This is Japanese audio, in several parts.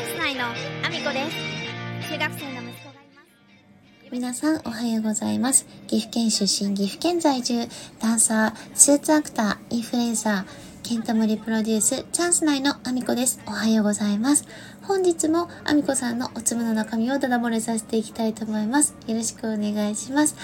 ンス内のアミコです中学生の息子がいます皆さんおはようございます。岐阜県出身、岐阜県在住、ダンサー、スーツアクター、インフルエンサー、ケンタモリプロデュース、チャンス内のアミコです。おはようございます。本日もアミコさんのおつむの中身をダダ漏れさせていきたいと思います。よろしくお願いします。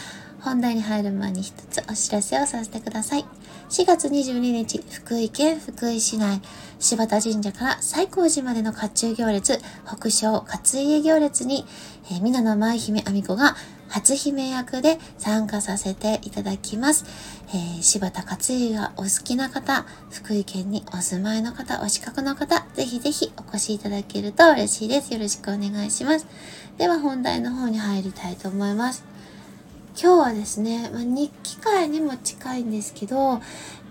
本題に入る前に一つお知らせをさせてください。4月22日、福井県福井市内、柴田神社から西光寺までの甲冑行列、北昇勝家行列に、えー、皆の舞姫あみこが初姫役で参加させていただきます。えー、柴田勝家がお好きな方、福井県にお住まいの方、お近くの方、ぜひぜひお越しいただけると嬉しいです。よろしくお願いします。では本題の方に入りたいと思います。今日はですね、まあ、日記会にも近いんですけど、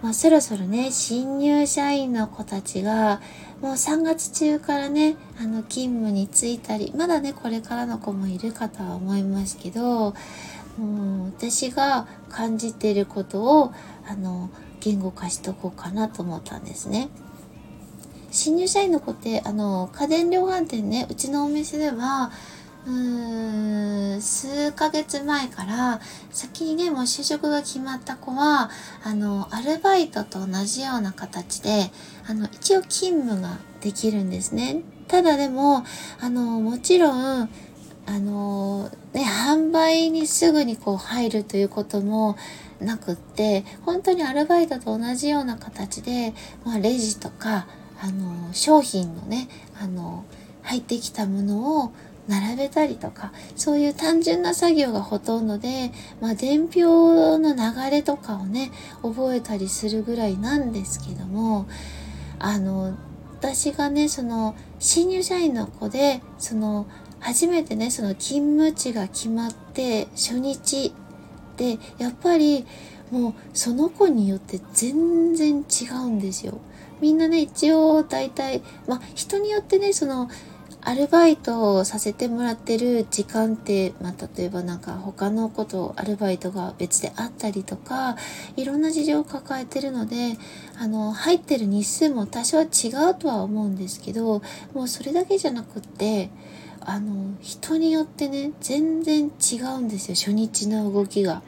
まあ、そろそろね、新入社員の子たちが、もう3月中からね、あの、勤務に就いたり、まだね、これからの子もいるかとは思いますけど、もう私が感じていることを、あの、言語化しとこうかなと思ったんですね。新入社員の子って、あの、家電量販店ね、うちのお店では、うーん数ヶ月前から先にねもう就職が決まった子はあのアルバイトと同じような形であの一応勤務ができるんですね。ただでもあのもちろんあのね販売にすぐにこう入るということもなくって本当にアルバイトと同じような形で、まあ、レジとかあの商品のねあの入ってきたものを並べたりとか、そういう単純な作業がほとんどで、まあ、伝票の流れとかをね、覚えたりするぐらいなんですけども、あの、私がね、その、新入社員の子で、その、初めてね、その勤務地が決まって、初日で、やっぱり、もう、その子によって全然違うんですよ。みんなね、一応、大体、まあ、人によってね、その、アルバイトをさせてもらってる時間って、まあ、例えばなんか他のことアルバイトが別であったりとかいろんな事情を抱えてるのであの入ってる日数も多少違うとは思うんですけどもうそれだけじゃなくってあの人によってね全然違うんですよ初日の動きが。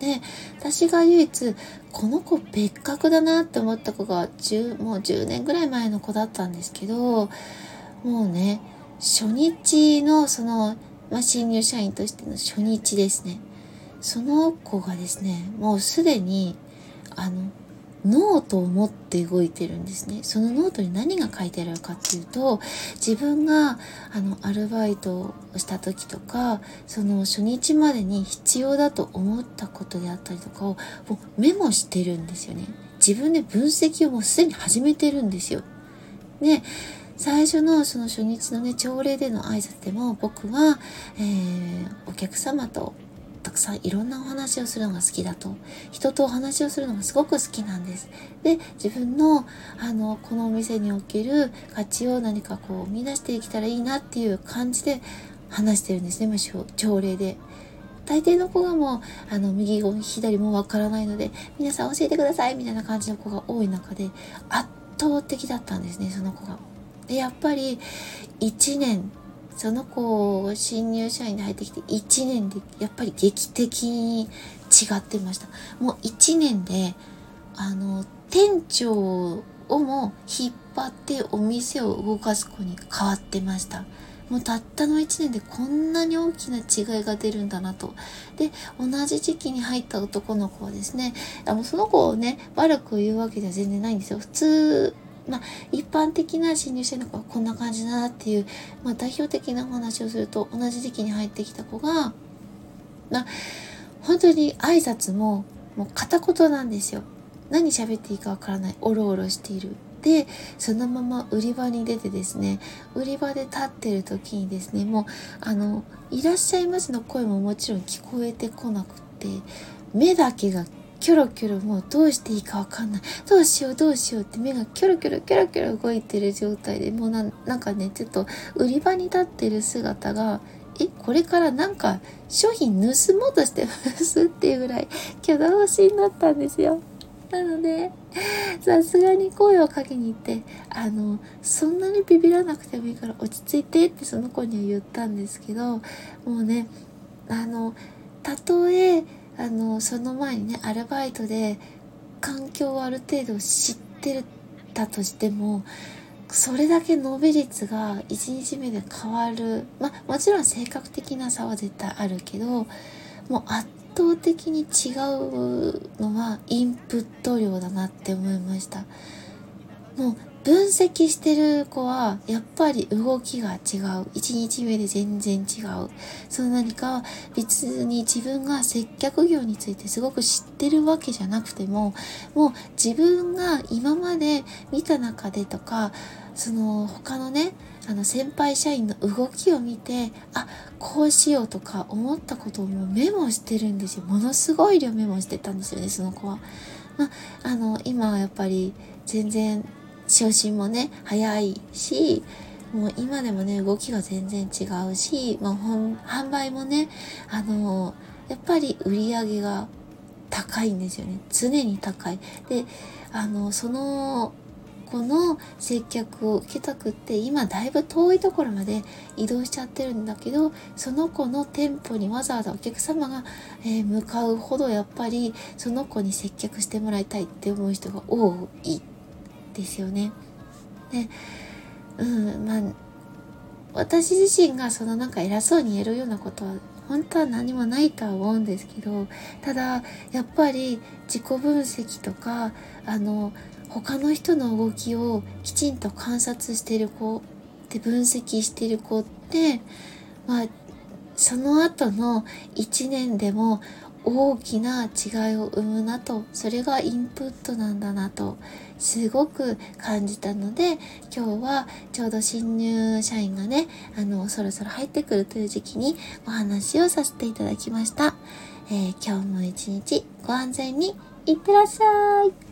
で私が唯一この子別格だなって思った子が10もう10年ぐらい前の子だったんですけどもうね、初日のその、まあ、新入社員としての初日ですね。その子がですね、もうすでに、あの、ノートを持って動いてるんですね。そのノートに何が書いてあるかっていうと、自分が、あの、アルバイトをした時とか、その初日までに必要だと思ったことであったりとかを、もうメモしてるんですよね。自分で分析をもうすでに始めてるんですよ。で、最初のその初日のね朝礼での挨拶でも僕は、えー、お客様とたくさんいろんなお話をするのが好きだと。人とお話をするのがすごく好きなんです。で自分のあのこのお店における価値を何かこう見出していけたらいいなっていう感じで話してるんですねむしろ朝礼で。大抵の子がもうあの右も左もわからないので皆さん教えてくださいみたいな感じの子が多い中で圧倒的だったんですねその子が。でやっぱり1年その子新入社員で入ってきて1年でやっぱり劇的に違ってましたもう1年であの店長をも引っ張ってお店を動かす子に変わってましたもうたったの1年でこんなに大きな違いが出るんだなと。で、同じ時期に入った男の子はですね、あのその子をね、悪く言うわけでは全然ないんですよ。普通まあ、一般的な新入社員の子はこんな感じだなっていう、まあ、代表的なお話をすると同じ時期に入ってきた子が、まあ、本当に挨拶ももう片言なんですよ。何喋っていいかわからない。おろおろしている。で、そのまま売り場に出てですね、売り場で立ってる時にですね、もう、あの、いらっしゃいますの声ももちろん聞こえてこなくって、目だけがキョロキョロもうどうしていいかわかんない。どうしようどうしようって目がキョロキョロキョロキョロ動いてる状態でもうなんかね、ちょっと売り場に立ってる姿が、え、これからなんか商品盗もうとしてますっていうぐらい挙動不審だったんですよ。なので、さすがに声をかけに行って、あの、そんなにビビらなくてもいいから落ち着いてってその子には言ったんですけど、もうね、あの、たとえ、あの、その前にね、アルバイトで環境をある程度知ってたとしても、それだけ伸び率が1日目で変わる。まあ、もちろん性格的な差は絶対あるけど、もう圧倒的に違うのはインプット量だなって思いました。もう分析してる子はやっぱり動きが違う。1日目で全然違う。その何か別に自分が接客業についてすごく知ってるわけじゃなくても、もう自分が今まで見た中でとか、その他のね、あの先輩社員の動きを見てあこうしようとか思ったことをもうメモしてるんですよものすごい量メモしてたんですよねその子は。ま、あの今はやっぱり全然昇進もね早いしもう今でもね動きが全然違うし、まあ、販売もねあのやっぱり売り上げが高いんですよね常に高い。であのそのこの接客を受けたくって今だいぶ遠いところまで移動しちゃってるんだけどその子の店舗にわざわざお客様が、えー、向かうほどやっぱりその子に接客してもらいたいって思う人が多いですよね。でうんまあ私自身がそのなんか偉そうに言えるようなことは本当は何もないとは思うんですけどただやっぱり自己分析とかあの他の人の動きをきちんと観察してる子で分析してる子って、まあ、その後の1年でも大きな違いを生むなと、それがインプットなんだなと、すごく感じたので、今日はちょうど新入社員がね、あの、そろそろ入ってくるという時期にお話をさせていただきました。えー、今日も一日ご安全にいってらっしゃい。